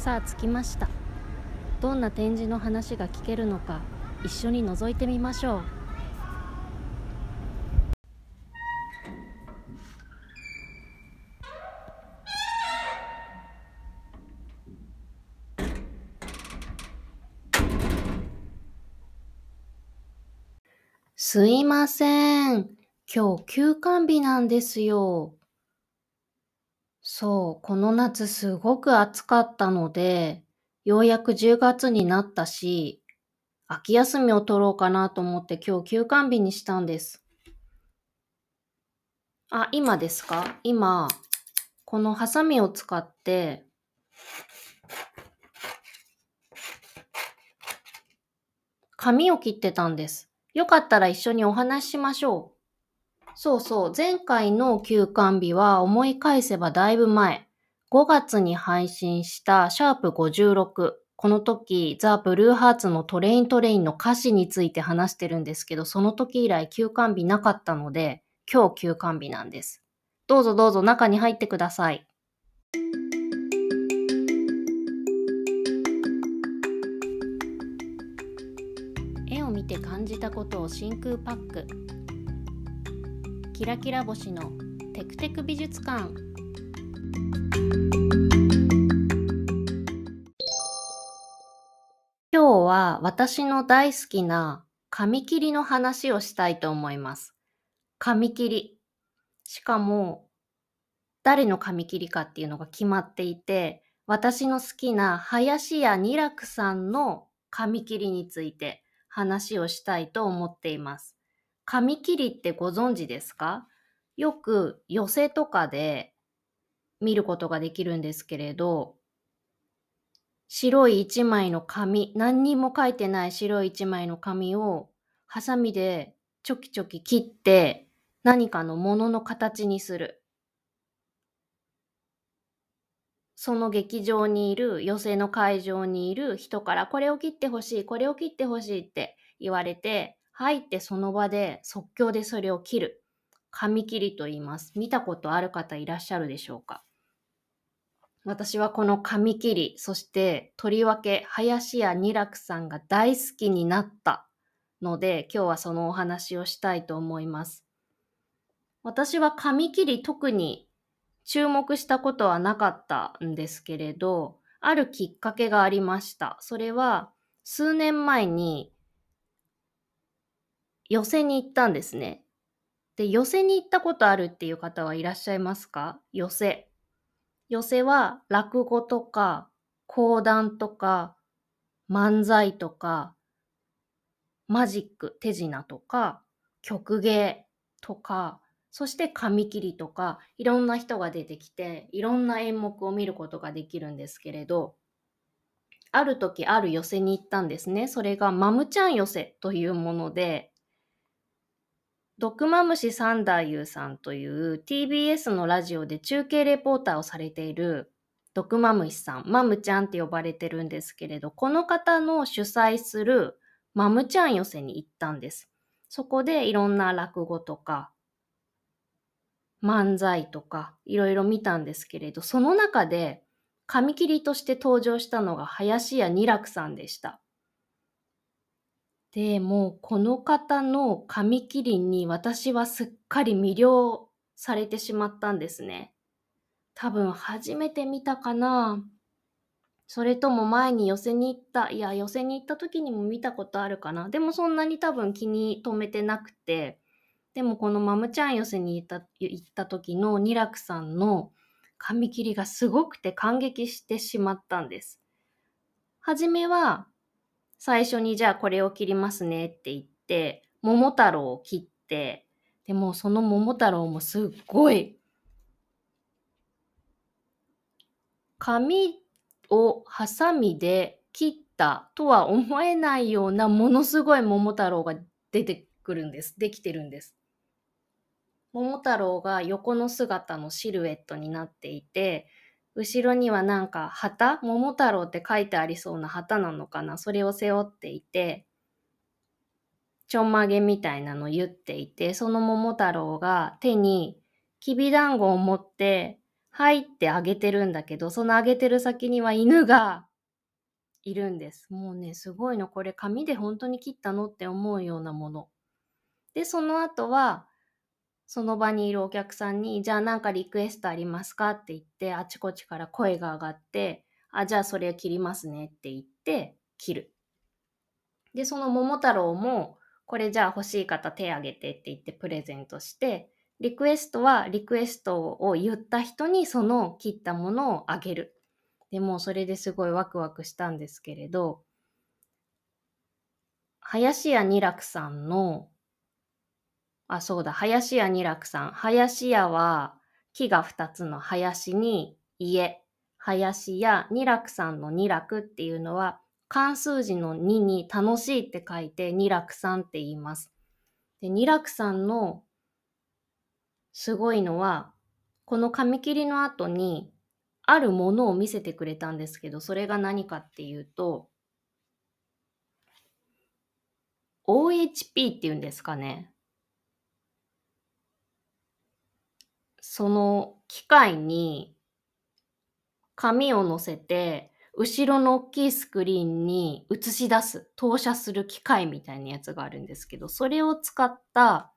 さあ着きましたどんな展示の話が聞けるのか一緒に覗いてみましょうすいません。今日休館日なんですよ。そう、この夏すごく暑かったので、ようやく10月になったし、秋休みを取ろうかなと思って今日休館日にしたんです。あ、今ですか？今、このハサミを使って、髪を切ってたんです。よかったら一緒にお話ししましょう。そうそう、前回の休館日は思い返せばだいぶ前。5月に配信したシャープ56。この時、ザ・ブルーハーツのトレイントレインの歌詞について話してるんですけど、その時以来休館日なかったので、今日休館日なんです。どうぞどうぞ中に入ってください。絵を見て感じたことを真空パックキラキラ星のテクテク美術館今日は私の大好きな紙切りの話をしたいと思います。紙切り。しかも、誰の紙切りかっていうのが決まっていて、私の好きな林家二楽さんの紙切りについて話をしたいと思っています。紙切りってご存知ですか？よく寄せとかで見ることができるんですけれど、白い一枚の紙、何にも書いてない白い一枚の紙をハサミでちょきちょき切って何かのものの形にする。その劇場にいる、寄席の会場にいる人から、これを切ってほしい、これを切ってほしいって言われて、入ってその場で即興でそれを切る。紙切りと言います。見たことある方いらっしゃるでしょうか？私はこの紙切り、そしてとりわけ林家二楽さんが大好きになったので、今日はそのお話をしたいと思います。私は紙切り特に注目したことはなかったんですけれど、あるきっかけがありました。それは、数年前に、寄席に行ったんですね。で、寄席に行ったことあるっていう方はいらっしゃいますか？寄席。寄席は落語とか講談とか漫才とかマジック、手品とか曲芸とかそして紙切りとかいろんな人が出てきていろんな演目を見ることができるんですけれどある時ある寄席に行ったんですね。それがマムちゃん寄席というもので毒マムシサンダーユーさんという TBS のラジオで中継レポーターをされている毒マムシさん、マムちゃんって呼ばれてるんですけれど、この方の主催するマムちゃん寄席に行ったんです。そこでいろんな落語とか漫才とかいろいろ見たんですけれど、その中で紙切りとして登場したのが林家二楽さんでした。で、もうこの方の紙切りに私はすっかり魅了されてしまったんですね。多分初めて見たかなそれとも前に寄せに行った、いや、寄せに行った時にも見たことあるかな。でもそんなに多分気に留めてなくて、でもこのマムちゃん寄せに行った行った時のニラクさんの髪切りがすごくて感激してしまったんです。はじめは最初にじゃあこれを切りますねって言って桃太郎を切ってでもその桃太郎もすっごい紙をハサミで切ったとは思えないようなものすごい桃太郎が出てくるんです。できてるんです。桃太郎が横の姿のシルエットになっていて、後ろにはなんか旗桃太郎って書いてありそうな旗なのかな？それを背負っていて、ちょんまげみたいなの言っていて、その桃太郎が手にきびだんごを持って、はいってあげてるんだけど、そのあげてる先には犬がいるんです。もうね、すごいの。これ紙で本当に切ったの？って思うようなもの。で、その後は、その場にいるお客さんに、じゃあなんかリクエストありますか？って言って、あちこちから声が上がって、あ、じゃあそれ切りますねって言って、切る。で、その桃太郎も、これじゃあ欲しい方手挙げてって言ってプレゼントして、リクエストはリクエストを言った人にその切ったものをあげる。でもそれですごいワクワクしたんですけれど、林家二楽さんのあ、そうだ、林家二楽さん。林家は木が2つの林に家。林家二楽さんの二楽っていうのは漢数字の2に楽しいって書いて二楽さんって言います。で二楽さんのすごいのは、この紙切りの後にあるものを見せてくれたんですけど、それが何かっていうと、OHP っていうんですかね。その機械に紙を載せて、後ろの大きいスクリーンに映し出す、投射する機械みたいなやつがあるんですけど、それを使った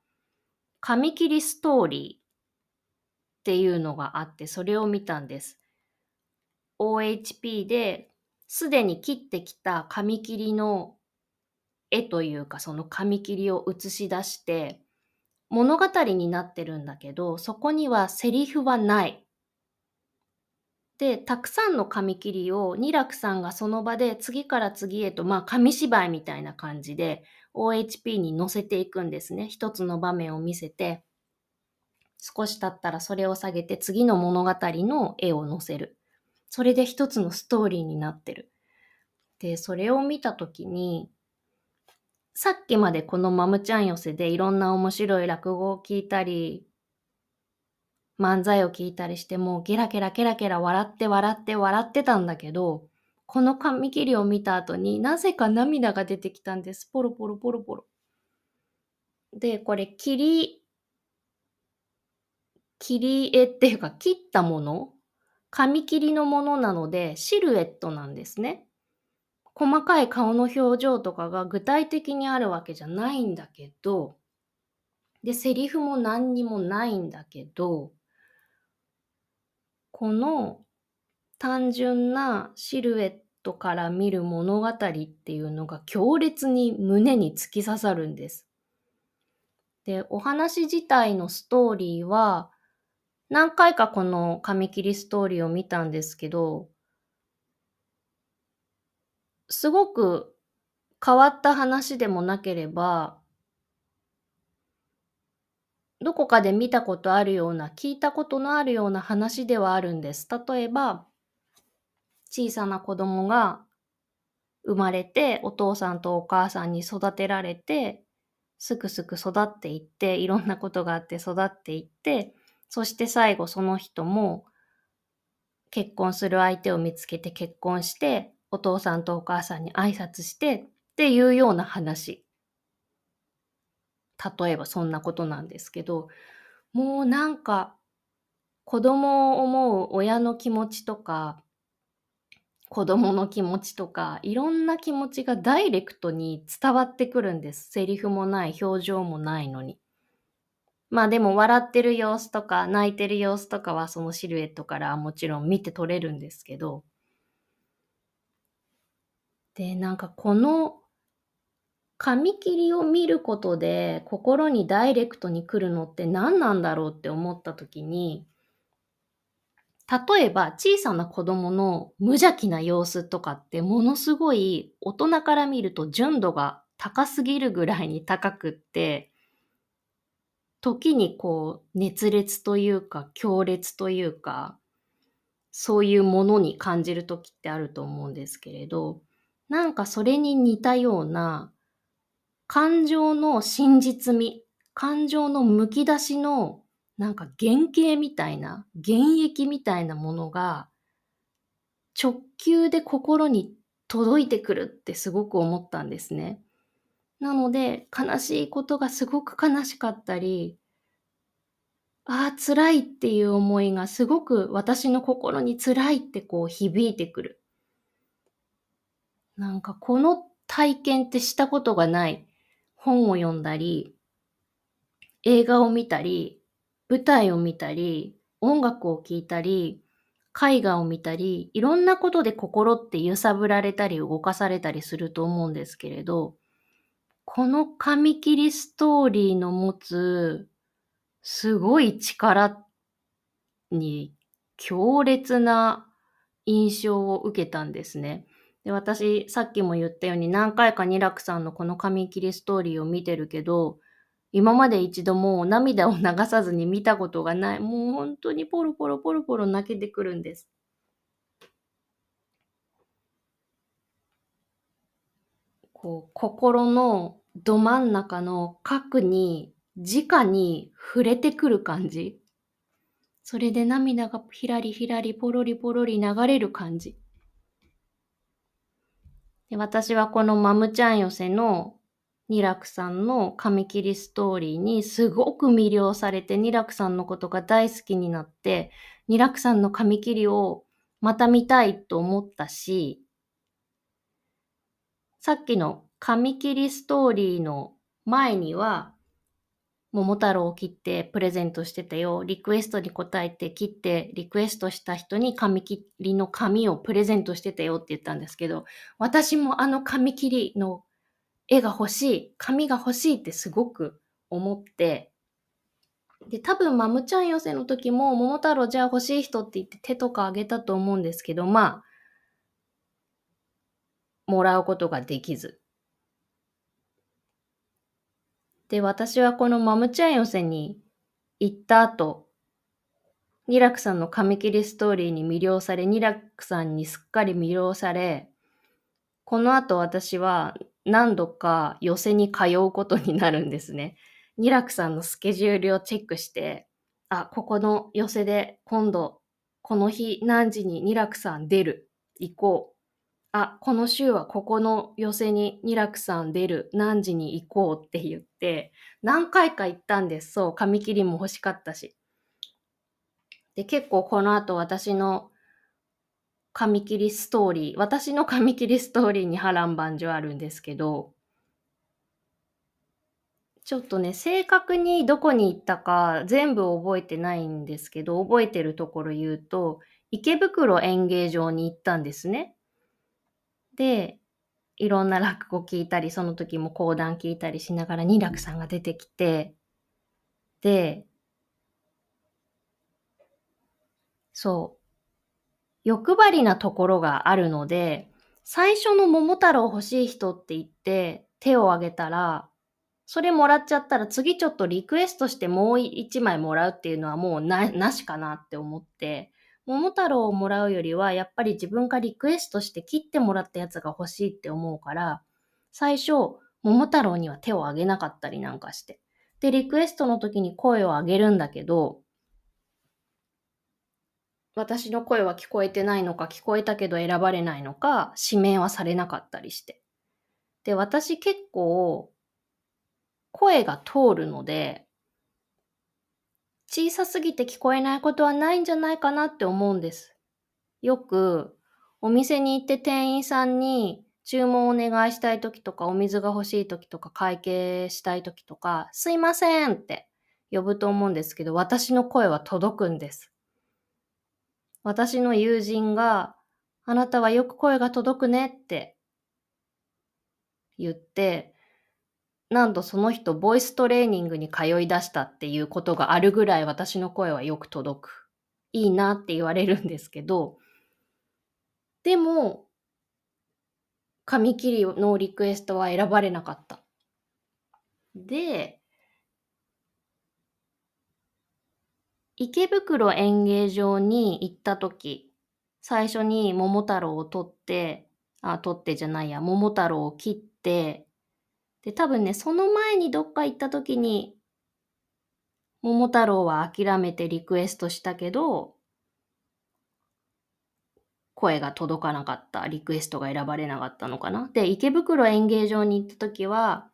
紙切りストーリーっていうのがあって、それを見たんです。OHP ですでに切ってきた紙切りの絵というかその紙切りを映し出して物語になってるんだけど、そこにはセリフはない。で、たくさんの紙切りを二楽さんがその場で次から次へと、まあ紙芝居みたいな感じで OHP に載せていくんですね。一つの場面を見せて、少し経ったらそれを下げて次の物語の絵を載せる。それで一つのストーリーになってる。で、それを見たときに、さっきまでこのマムちゃん寄せでいろんな面白い落語を聞いたり、漫才を聞いたりしてもゲラゲラゲラゲラ笑って笑って笑ってたんだけど、この紙切りを見た後になぜか涙が出てきたんです。ポロポロポロポロ。で、これ切り、切り絵っていうか切ったもの？紙切りのものなのでシルエットなんですね。細かい顔の表情とかが具体的にあるわけじゃないんだけど、で、セリフも何にもないんだけど、この単純なシルエットから見る物語っていうのが強烈に胸に突き刺さるんです。で、お話自体のストーリーは何回かこの紙切りストーリーを見たんですけど、すごく変わった話でもなければ、どこかで見たことあるような、聞いたことのあるような話ではあるんです。例えば、小さな子供が生まれて、お父さんとお母さんに育てられて、すくすく育っていって、いろんなことがあって育っていって、そして最後その人も結婚する相手を見つけて結婚して、お父さんとお母さんに挨拶してっていうような話。例えばそんなことなんですけど、もうなんか子供を思う親の気持ちとか、子供の気持ちとか、いろんな気持ちがダイレクトに伝わってくるんです。セリフもない、表情もないのに。まあでも笑ってる様子とか泣いてる様子とかはそのシルエットからもちろん見て取れるんですけど、で、なんかこの紙切りを見ることで心にダイレクトに来るのって何なんだろうって思った時に、例えば小さな子供の無邪気な様子とかってものすごい大人から見ると純度が高すぎるぐらいに高くって、時にこう熱烈というか強烈というか、そういうものに感じる時ってあると思うんですけれど、なんかそれに似たような感情の真実味、感情のむき出しのなんか原型みたいな、原液みたいなものが直球で心に届いてくるってすごく思ったんですね。なので悲しいことがすごく悲しかったり、ああ、辛いっていう思いがすごく私の心に辛いってこう響いてくる。なんかこの体験ってしたことがない本を読んだり、映画を見たり、舞台を見たり、音楽を聴いたり、絵画を見たり、いろんなことで心って揺さぶられたり動かされたりすると思うんですけれど、この紙切りストーリーの持つすごい力に強烈な印象を受けたんですね。で私、さっきも言ったように何回かニラクさんのこの紙切りストーリーを見てるけど、今まで一度も涙を流さずに見たことがない。もう本当にポロポロポロポロ泣けてくるんです。こう心のど真ん中の核に直に触れてくる感じ。それで涙がひらりひらりポロリポロリ流れる感じ。で私はこのマムちゃん寄せのニラクさんの紙切りストーリーにすごく魅了されてニラクさんのことが大好きになってニラクさんの紙切りをまた見たいと思ったしさっきの紙切りストーリーの前には桃太郎を切ってプレゼントしてたよ。リクエストに答えて切ってリクエストした人に紙切りの紙をプレゼントしてたよって言ったんですけど、私もあの紙切りの絵が欲しい、紙が欲しいってすごく思って、で、多分マムちゃん寄せの時も桃太郎じゃあ欲しい人って言って手とかあげたと思うんですけど、まあ、もらうことができず。で、私はこのマムチャン寄せに行った後、ニラクさんの紙切りストーリーに魅了され、ニラクさんにすっかり魅了され、この後私は何度か寄せに通うことになるんですね。ニラクさんのスケジュールをチェックして、あ、ここの寄せで今度、この日何時にニラクさん出る、行こう。あ、この週はここの寄せにニラクさん出る、何時に行こうって言って、何回か行ったんです。そう、紙切りも欲しかったし。で、結構この後私の紙切りストーリー、私の紙切りストーリーに波乱万丈あるんですけど、ちょっとね、正確にどこに行ったか全部覚えてないんですけど、覚えてるところ言うと、池袋演芸場に行ったんですね。で、いろんな落語聞いたり、その時も講談聞いたりしながら、二楽さんが出てきて、で、そう、欲張りなところがあるので、最初の桃太郎欲しい人って言って手を挙げたら、それもらっちゃったら次ちょっとリクエストしてもう一枚もらうっていうのはもうな、なしかなって思って、桃太郎をもらうよりは、やっぱり自分がリクエストして切ってもらったやつが欲しいって思うから、最初、桃太郎には手を挙げなかったりなんかして。で、リクエストの時に声を上げるんだけど、私の声は聞こえてないのか、聞こえたけど選ばれないのか、指名はされなかったりして。で、私結構、声が通るので、小さすぎて聞こえないことはないんじゃないかなって思うんです。よくお店に行って店員さんに注文をお願いしたい時とかお水が欲しい時とか会計したい時とかすいませんって呼ぶと思うんですけど私の声は届くんです。私の友人があなたはよく声が届くねって言ってなんとその人、ボイストレーニングに通い出したっていうことがあるぐらい私の声はよく届く。いいなって言われるんですけど、でも、紙切りのリクエストは選ばれなかった。で、池袋演芸場に行った時、最初に桃太郎を取って、あ、取ってじゃないや、桃太郎を切って、で、多分ね、その前にどっか行った時に、桃太郎は諦めてリクエストしたけど、声が届かなかった、リクエストが選ばれなかったのかな。で、池袋演芸場に行った時は、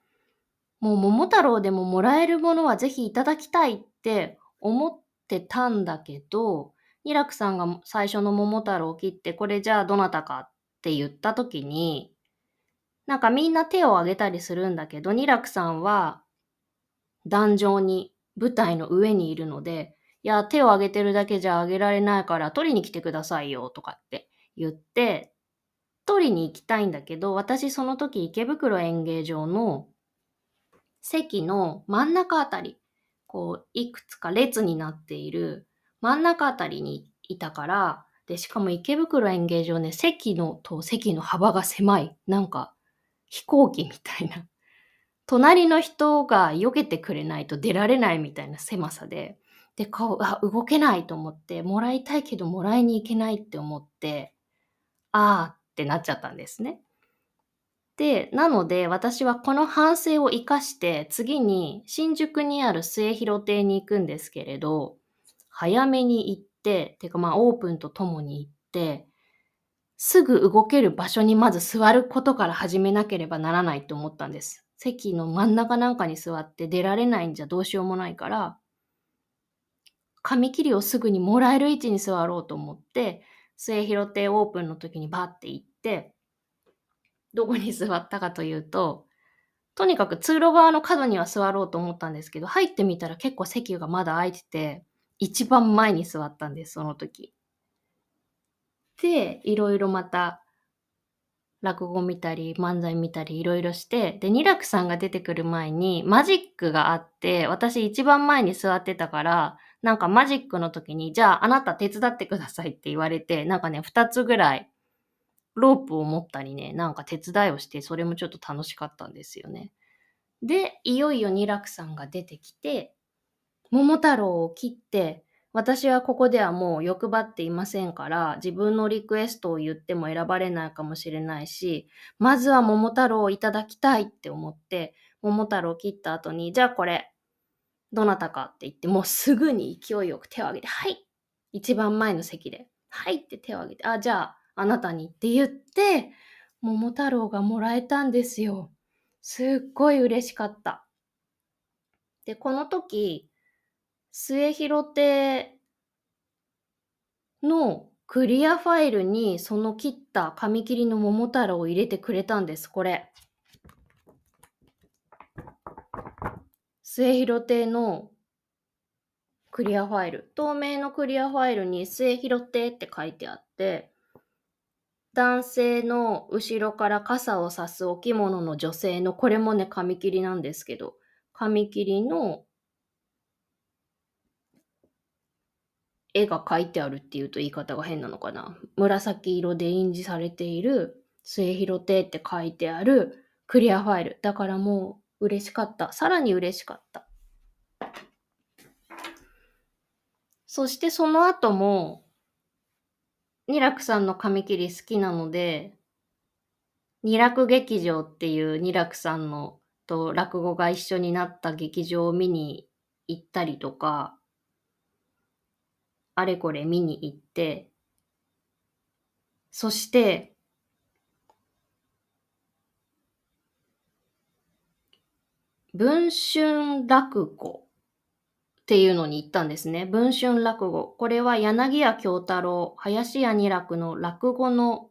もう桃太郎でももらえるものはぜひいただきたいって思ってたんだけど、ニラクさんが最初の桃太郎を切って、これじゃあどなたかって言った時に、なんかみんな手を挙げたりするんだけど、ニラクさんは壇上に舞台の上にいるので、いや、手を挙げてるだけじゃ挙げられないから取りに来てくださいよとかって言って、取りに行きたいんだけど、私その時池袋演芸場の席の真ん中あたり、こう、いくつか列になっている真ん中あたりにいたから、で、しかも池袋演芸場ね、席のと席の幅が狭い。なんか、飛行機みたいな。隣の人が避けてくれないと出られないみたいな狭さで、で、顔、あ、動けないと思って、もらいたいけどもらいに行けないって思って、あーってなっちゃったんですね。で、なので私はこの反省を生かして次に新宿にある末広亭に行くんですけれど、早めに行って、てかまあオープンとともに行って、すぐ動ける場所にまず座ることから始めなければならないと思ったんです。席の真ん中なんかに座って出られないんじゃどうしようもないから、紙切りをすぐにもらえる位置に座ろうと思って、末広亭オープンの時にバーって行って、どこに座ったかというと、とにかく通路側の角には座ろうと思ったんですけど、入ってみたら結構席がまだ空いてて、一番前に座ったんです、その時。で、いろいろまた、落語見たり、漫才見たり、いろいろして、で、二楽さんが出てくる前に、マジックがあって、私一番前に座ってたから、なんかマジックの時に、じゃああなた手伝ってくださいって言われて、なんかね、二つぐらいロープを持ったりね、なんか手伝いをして、それもちょっと楽しかったんですよね。で、いよいよ二楽さんが出てきて、桃太郎を切って、私はここではもう欲張っていませんから、自分のリクエストを言っても選ばれないかもしれないし、まずは桃太郎をいただきたいって思って、桃太郎を切った後に、じゃあこれ、どなたかって言って、もうすぐに勢いよく手を挙げて、はい一番前の席で、はいって手を挙げて、あ、じゃあ、あなたにって言って、桃太郎がもらえたんですよ。すっごい嬉しかった。で、この時、末広亭のクリアファイルにその切った紙切りの桃太郎を入れてくれたんです、これ。末広亭のクリアファイル。透明のクリアファイルに末広亭って書いてあって、男性の後ろから傘を差すお着物の女性の、これもね、紙切りなんですけど、紙切りの絵が描いてあるっていうと言い方が変なのかな。紫色で印字されている末広亭って書いてあるクリアファイル。だからもう嬉しかった。さらに嬉しかった。そしてその後も二楽さんの紙切り好きなので、二楽劇場っていう二楽さんのと落語が一緒になった劇場を見に行ったりとか、あれこれ見に行って、そして、文春落語っていうのに行ったんですね。文春落語。これは柳家京太郎、林家二楽の落語の、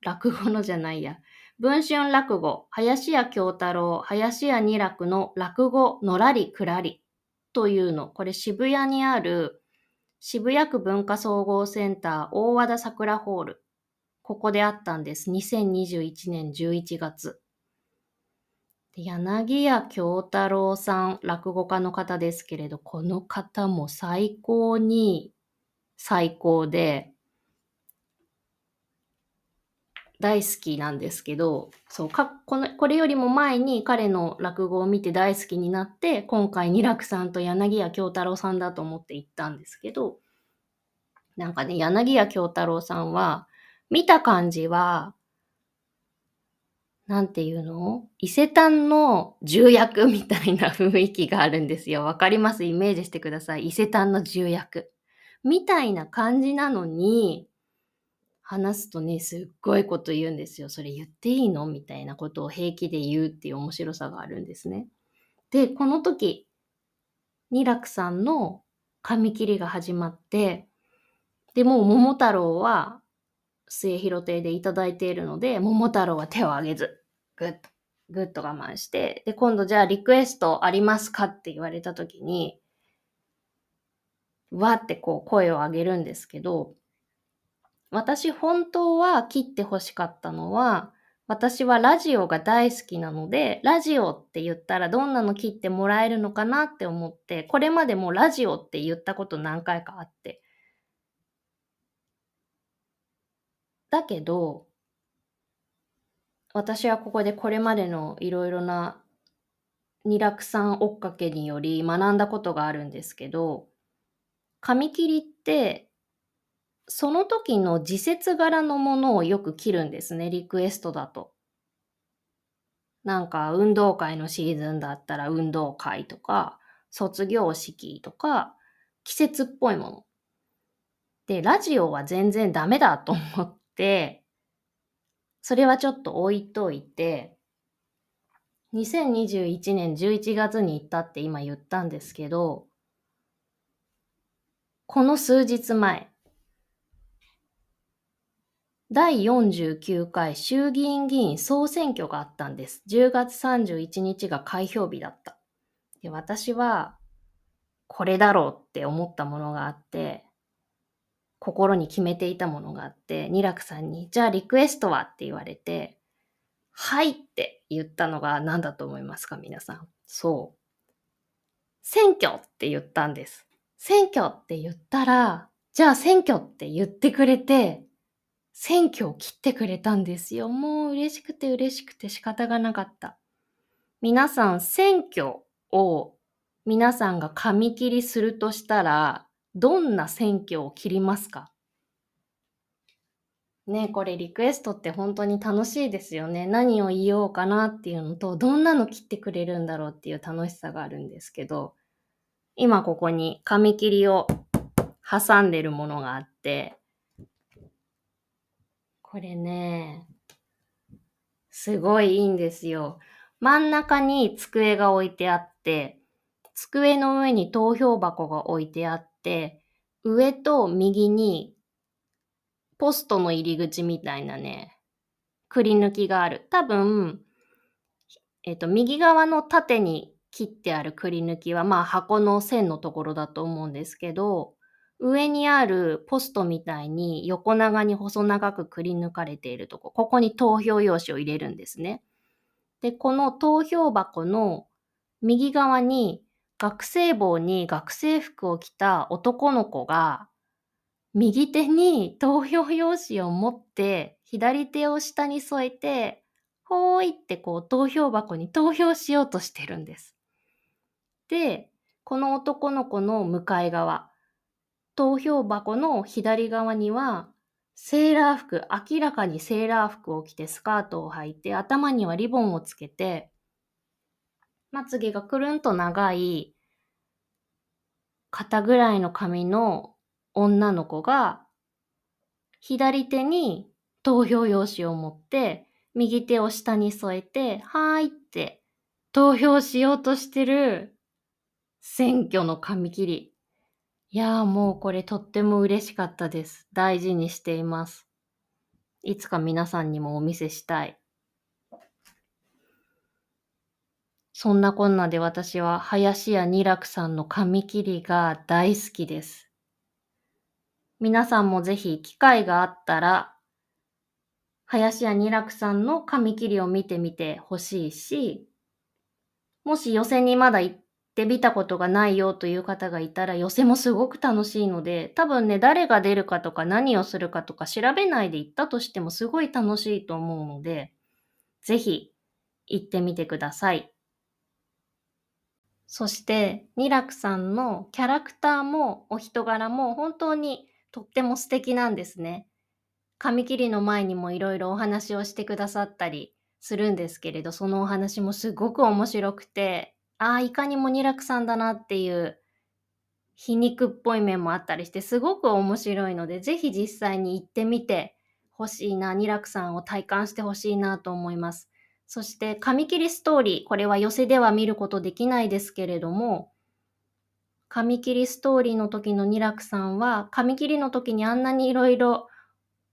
落語のじゃないや。文春落語、林家京太郎、林家二楽の落語のらりくらりというの。これ渋谷にある渋谷区文化総合センター大和田桜ホール。ここであったんです。2021年11月。柳家京太郎さん、落語家の方ですけれど、この方も最高に最高で、大好きなんですけど、そうかこのこれよりも前に彼の落語を見て大好きになって、今回二楽さんと柳家京太郎さんだと思って行ったんですけど、なんかね、柳家京太郎さんは、見た感じは、なんていうの？伊勢丹の重役みたいな雰囲気があるんですよ。わかります？イメージしてください。伊勢丹の重役。みたいな感じなのに、話すとね、すっごいこと言うんですよ。それ言っていいの？みたいなことを平気で言うっていう面白さがあるんですね。で、この時、二楽さんの髪切りが始まって、で、もう桃太郎は末広亭でいただいているので、桃太郎は手を挙げず、ぐっと、ぐっと我慢して、で、今度じゃあリクエストありますかって言われた時に、わってこう声を上げるんですけど、私本当は切って欲しかったのは、私はラジオが大好きなので、ラジオって言ったらどんなの切ってもらえるのかなって思って、これまでもラジオって言ったこと何回かあって。だけど、私はここでこれまでのいろいろな二楽さん追っかけにより学んだことがあるんですけど、紙切りってその時の時節柄のものをよく切るんですね、リクエストだと。なんか運動会のシーズンだったら運動会とか、卒業式とか、季節っぽいもの。で、ラジオは全然ダメだと思って、それはちょっと置いといて、2021年11月に行ったって今言ったんですけど、この数日前、第49回衆議院議員総選挙があったんです。10月31日が開票日だった。で私は、これだろうって思ったものがあって、心に決めていたものがあって、二楽さんに、じゃあリクエストはって言われて、はいって言ったのが何だと思いますか皆さん。そう。選挙って言ったんです。選挙って言ったら、じゃあ選挙って言ってくれて、選挙を切ってくれたんですよ。もう嬉しくて嬉しくて仕方がなかった。皆さん、選挙を皆さんが紙切りするとしたら、どんな選挙を切りますか？ねこれリクエストって本当に楽しいですよね。何を言おうかなっていうのと、どんなの切ってくれるんだろうっていう楽しさがあるんですけど、今ここに紙切りを挟んでるものがあって、これね、すごいいいんですよ。真ん中に机が置いてあって、机の上に投票箱が置いてあって、上と右にポストの入り口みたいなね、くり抜きがある。多分、えっ、と、右側の縦に切ってあるくり抜きは、まあ箱の線のところだと思うんですけど、上にあるポストみたいに横長に細長くくり抜かれているとこ、ここに投票用紙を入れるんですね。で、この投票箱の右側に学生帽に学生服を着た男の子が右手に投票用紙を持って左手を下に添えてほーいってこう投票箱に投票しようとしてるんです。で、この男の子の向かい側、投票箱の左側には、セーラー服、明らかにセーラー服を着てスカートを履いて、頭にはリボンをつけて、まつげがくるんと長い、肩ぐらいの髪の女の子が、左手に投票用紙を持って、右手を下に添えて、はーいって投票しようとしてる選挙の紙切り。いやーもうこれとっても嬉しかったです。大事にしています。いつか皆さんにもお見せしたい。そんなこんなで私は林家二楽さんの紙切りが大好きです。皆さんもぜひ機会があったら、林家二楽さんの紙切りを見てみてほしいし、もし予選にまだ行っって見たことがないよという方がいたら寄せもすごく楽しいので、多分ね、誰が出るかとか何をするかとか調べないで行ったとしてもすごい楽しいと思うので、ぜひ行ってみてください。そして、ニラクさんのキャラクターもお人柄も本当にとっても素敵なんですね。紙切りの前にもいろいろお話をしてくださったりするんですけれど、そのお話もすごく面白くて、ああ、いかにもニラクさんだなっていう皮肉っぽい面もあったりして、すごく面白いので、ぜひ実際に行ってみてほしいな、ニラクさんを体感してほしいなと思います。そして、紙切りストーリー、これは寄せでは見ることできないですけれども、紙切りストーリーの時のニラクさんは、紙切りの時にあんなにいろいろ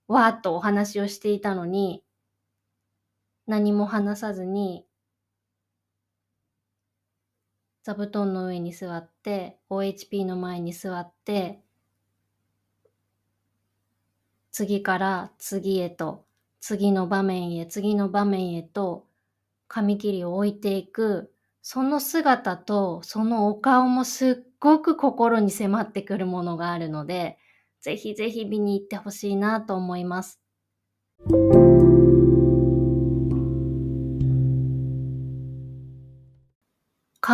わーっとお話をしていたのに、何も話さずに、座布団の上に座って、OHP の前に座って、次から次へと、次の場面へ、次の場面へと、紙切りを置いていく、その姿とそのお顔もすっごく心に迫ってくるものがあるので、ぜひぜひ見に行ってほしいなと思います。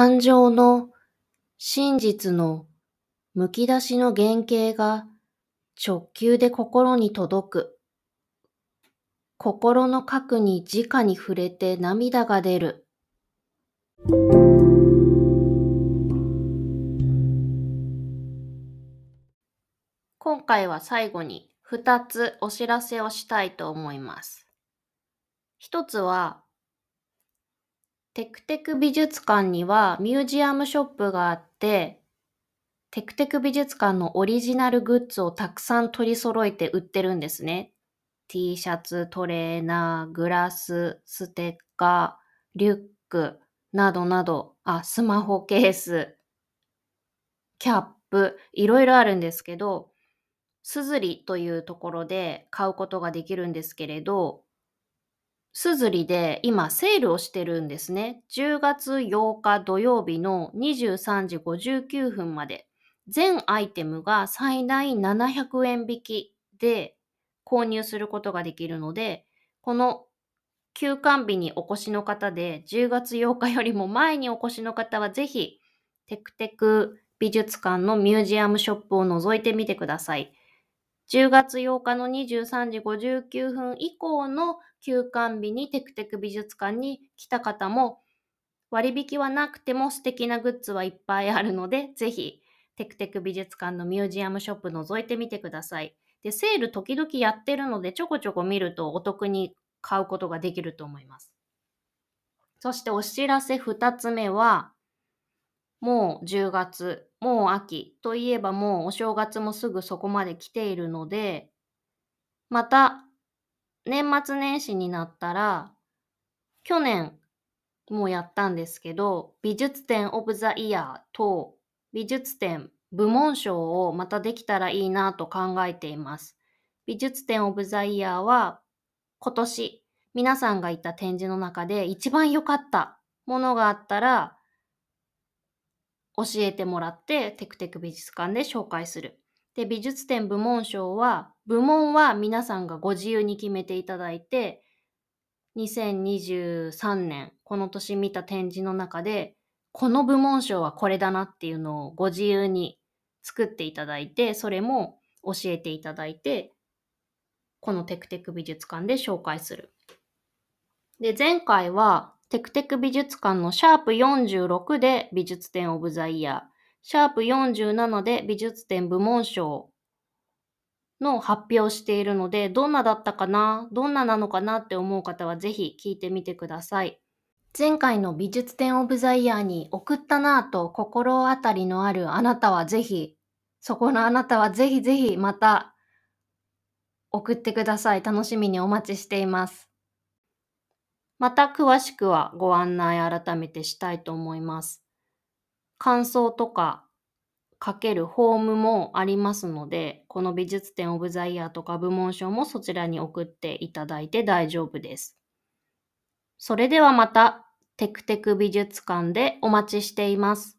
感情の真実のむき出しの原型が直球で心に届く。心の核に直に触れて涙が出る。今回は最後に2つお知らせをしたいと思います。一つは、テクテク美術館にはミュージアムショップがあって、テクテク美術館のオリジナルグッズをたくさん取り揃えて売ってるんですね。T シャツ、トレーナー、グラス、ステッカー、リュックなどなど、あ、スマホケース、キャップ、いろいろあるんですけど、すずりというところで買うことができるんですけれど、すずりで今セールをしてるんですね。10月8日土曜日の23時59分まで。全アイテムが最大700円引きで購入することができるので、この休館日にお越しの方で10月8日よりも前にお越しの方はぜひテクテク美術館のミュージアムショップを覗いてみてください。10月8日の23時59分以降の休館日にテクテク美術館に来た方も割引はなくても素敵なグッズはいっぱいあるので、ぜひテクテク美術館のミュージアムショップ覗いてみてください。で、セール時々やってるのでちょこちょこ見るとお得に買うことができると思います。そしてお知らせ2つ目は、もう10月、もう秋といえばもうお正月もすぐそこまで来ているので、また年末年始になったら、去年もやったんですけど、美術展オブザイヤーと美術展部門賞をまたできたらいいなと考えています。美術展オブザイヤーは今年皆さんがいた展示の中で一番良かったものがあったら教えてもらってテクテク美術館で紹介する。で、美術展部門賞は、部門は皆さんがご自由に決めていただいて、2023年、この年見た展示の中で、この部門賞はこれだなっていうのをご自由に作っていただいて、それも教えていただいて、このテクテク美術館で紹介する。で、前回はテクテク美術館のシャープ46で美術展オブザイヤー、シャープ47で美術展部門賞の発表しているので、どんなだったかな？どんななのかなって思う方はぜひ聞いてみてください。前回の美術展オブザイヤーに送ったなぁと心当たりのあるあなたはぜひ、そこのあなたはぜひぜひまた送ってください。楽しみにお待ちしています。また詳しくはご案内改めてしたいと思います。感想とか書けるフォームもありますので、この美術展オブザイヤーとか部門賞もそちらに送っていただいて大丈夫です。それではまたテクテク美術館でお待ちしています。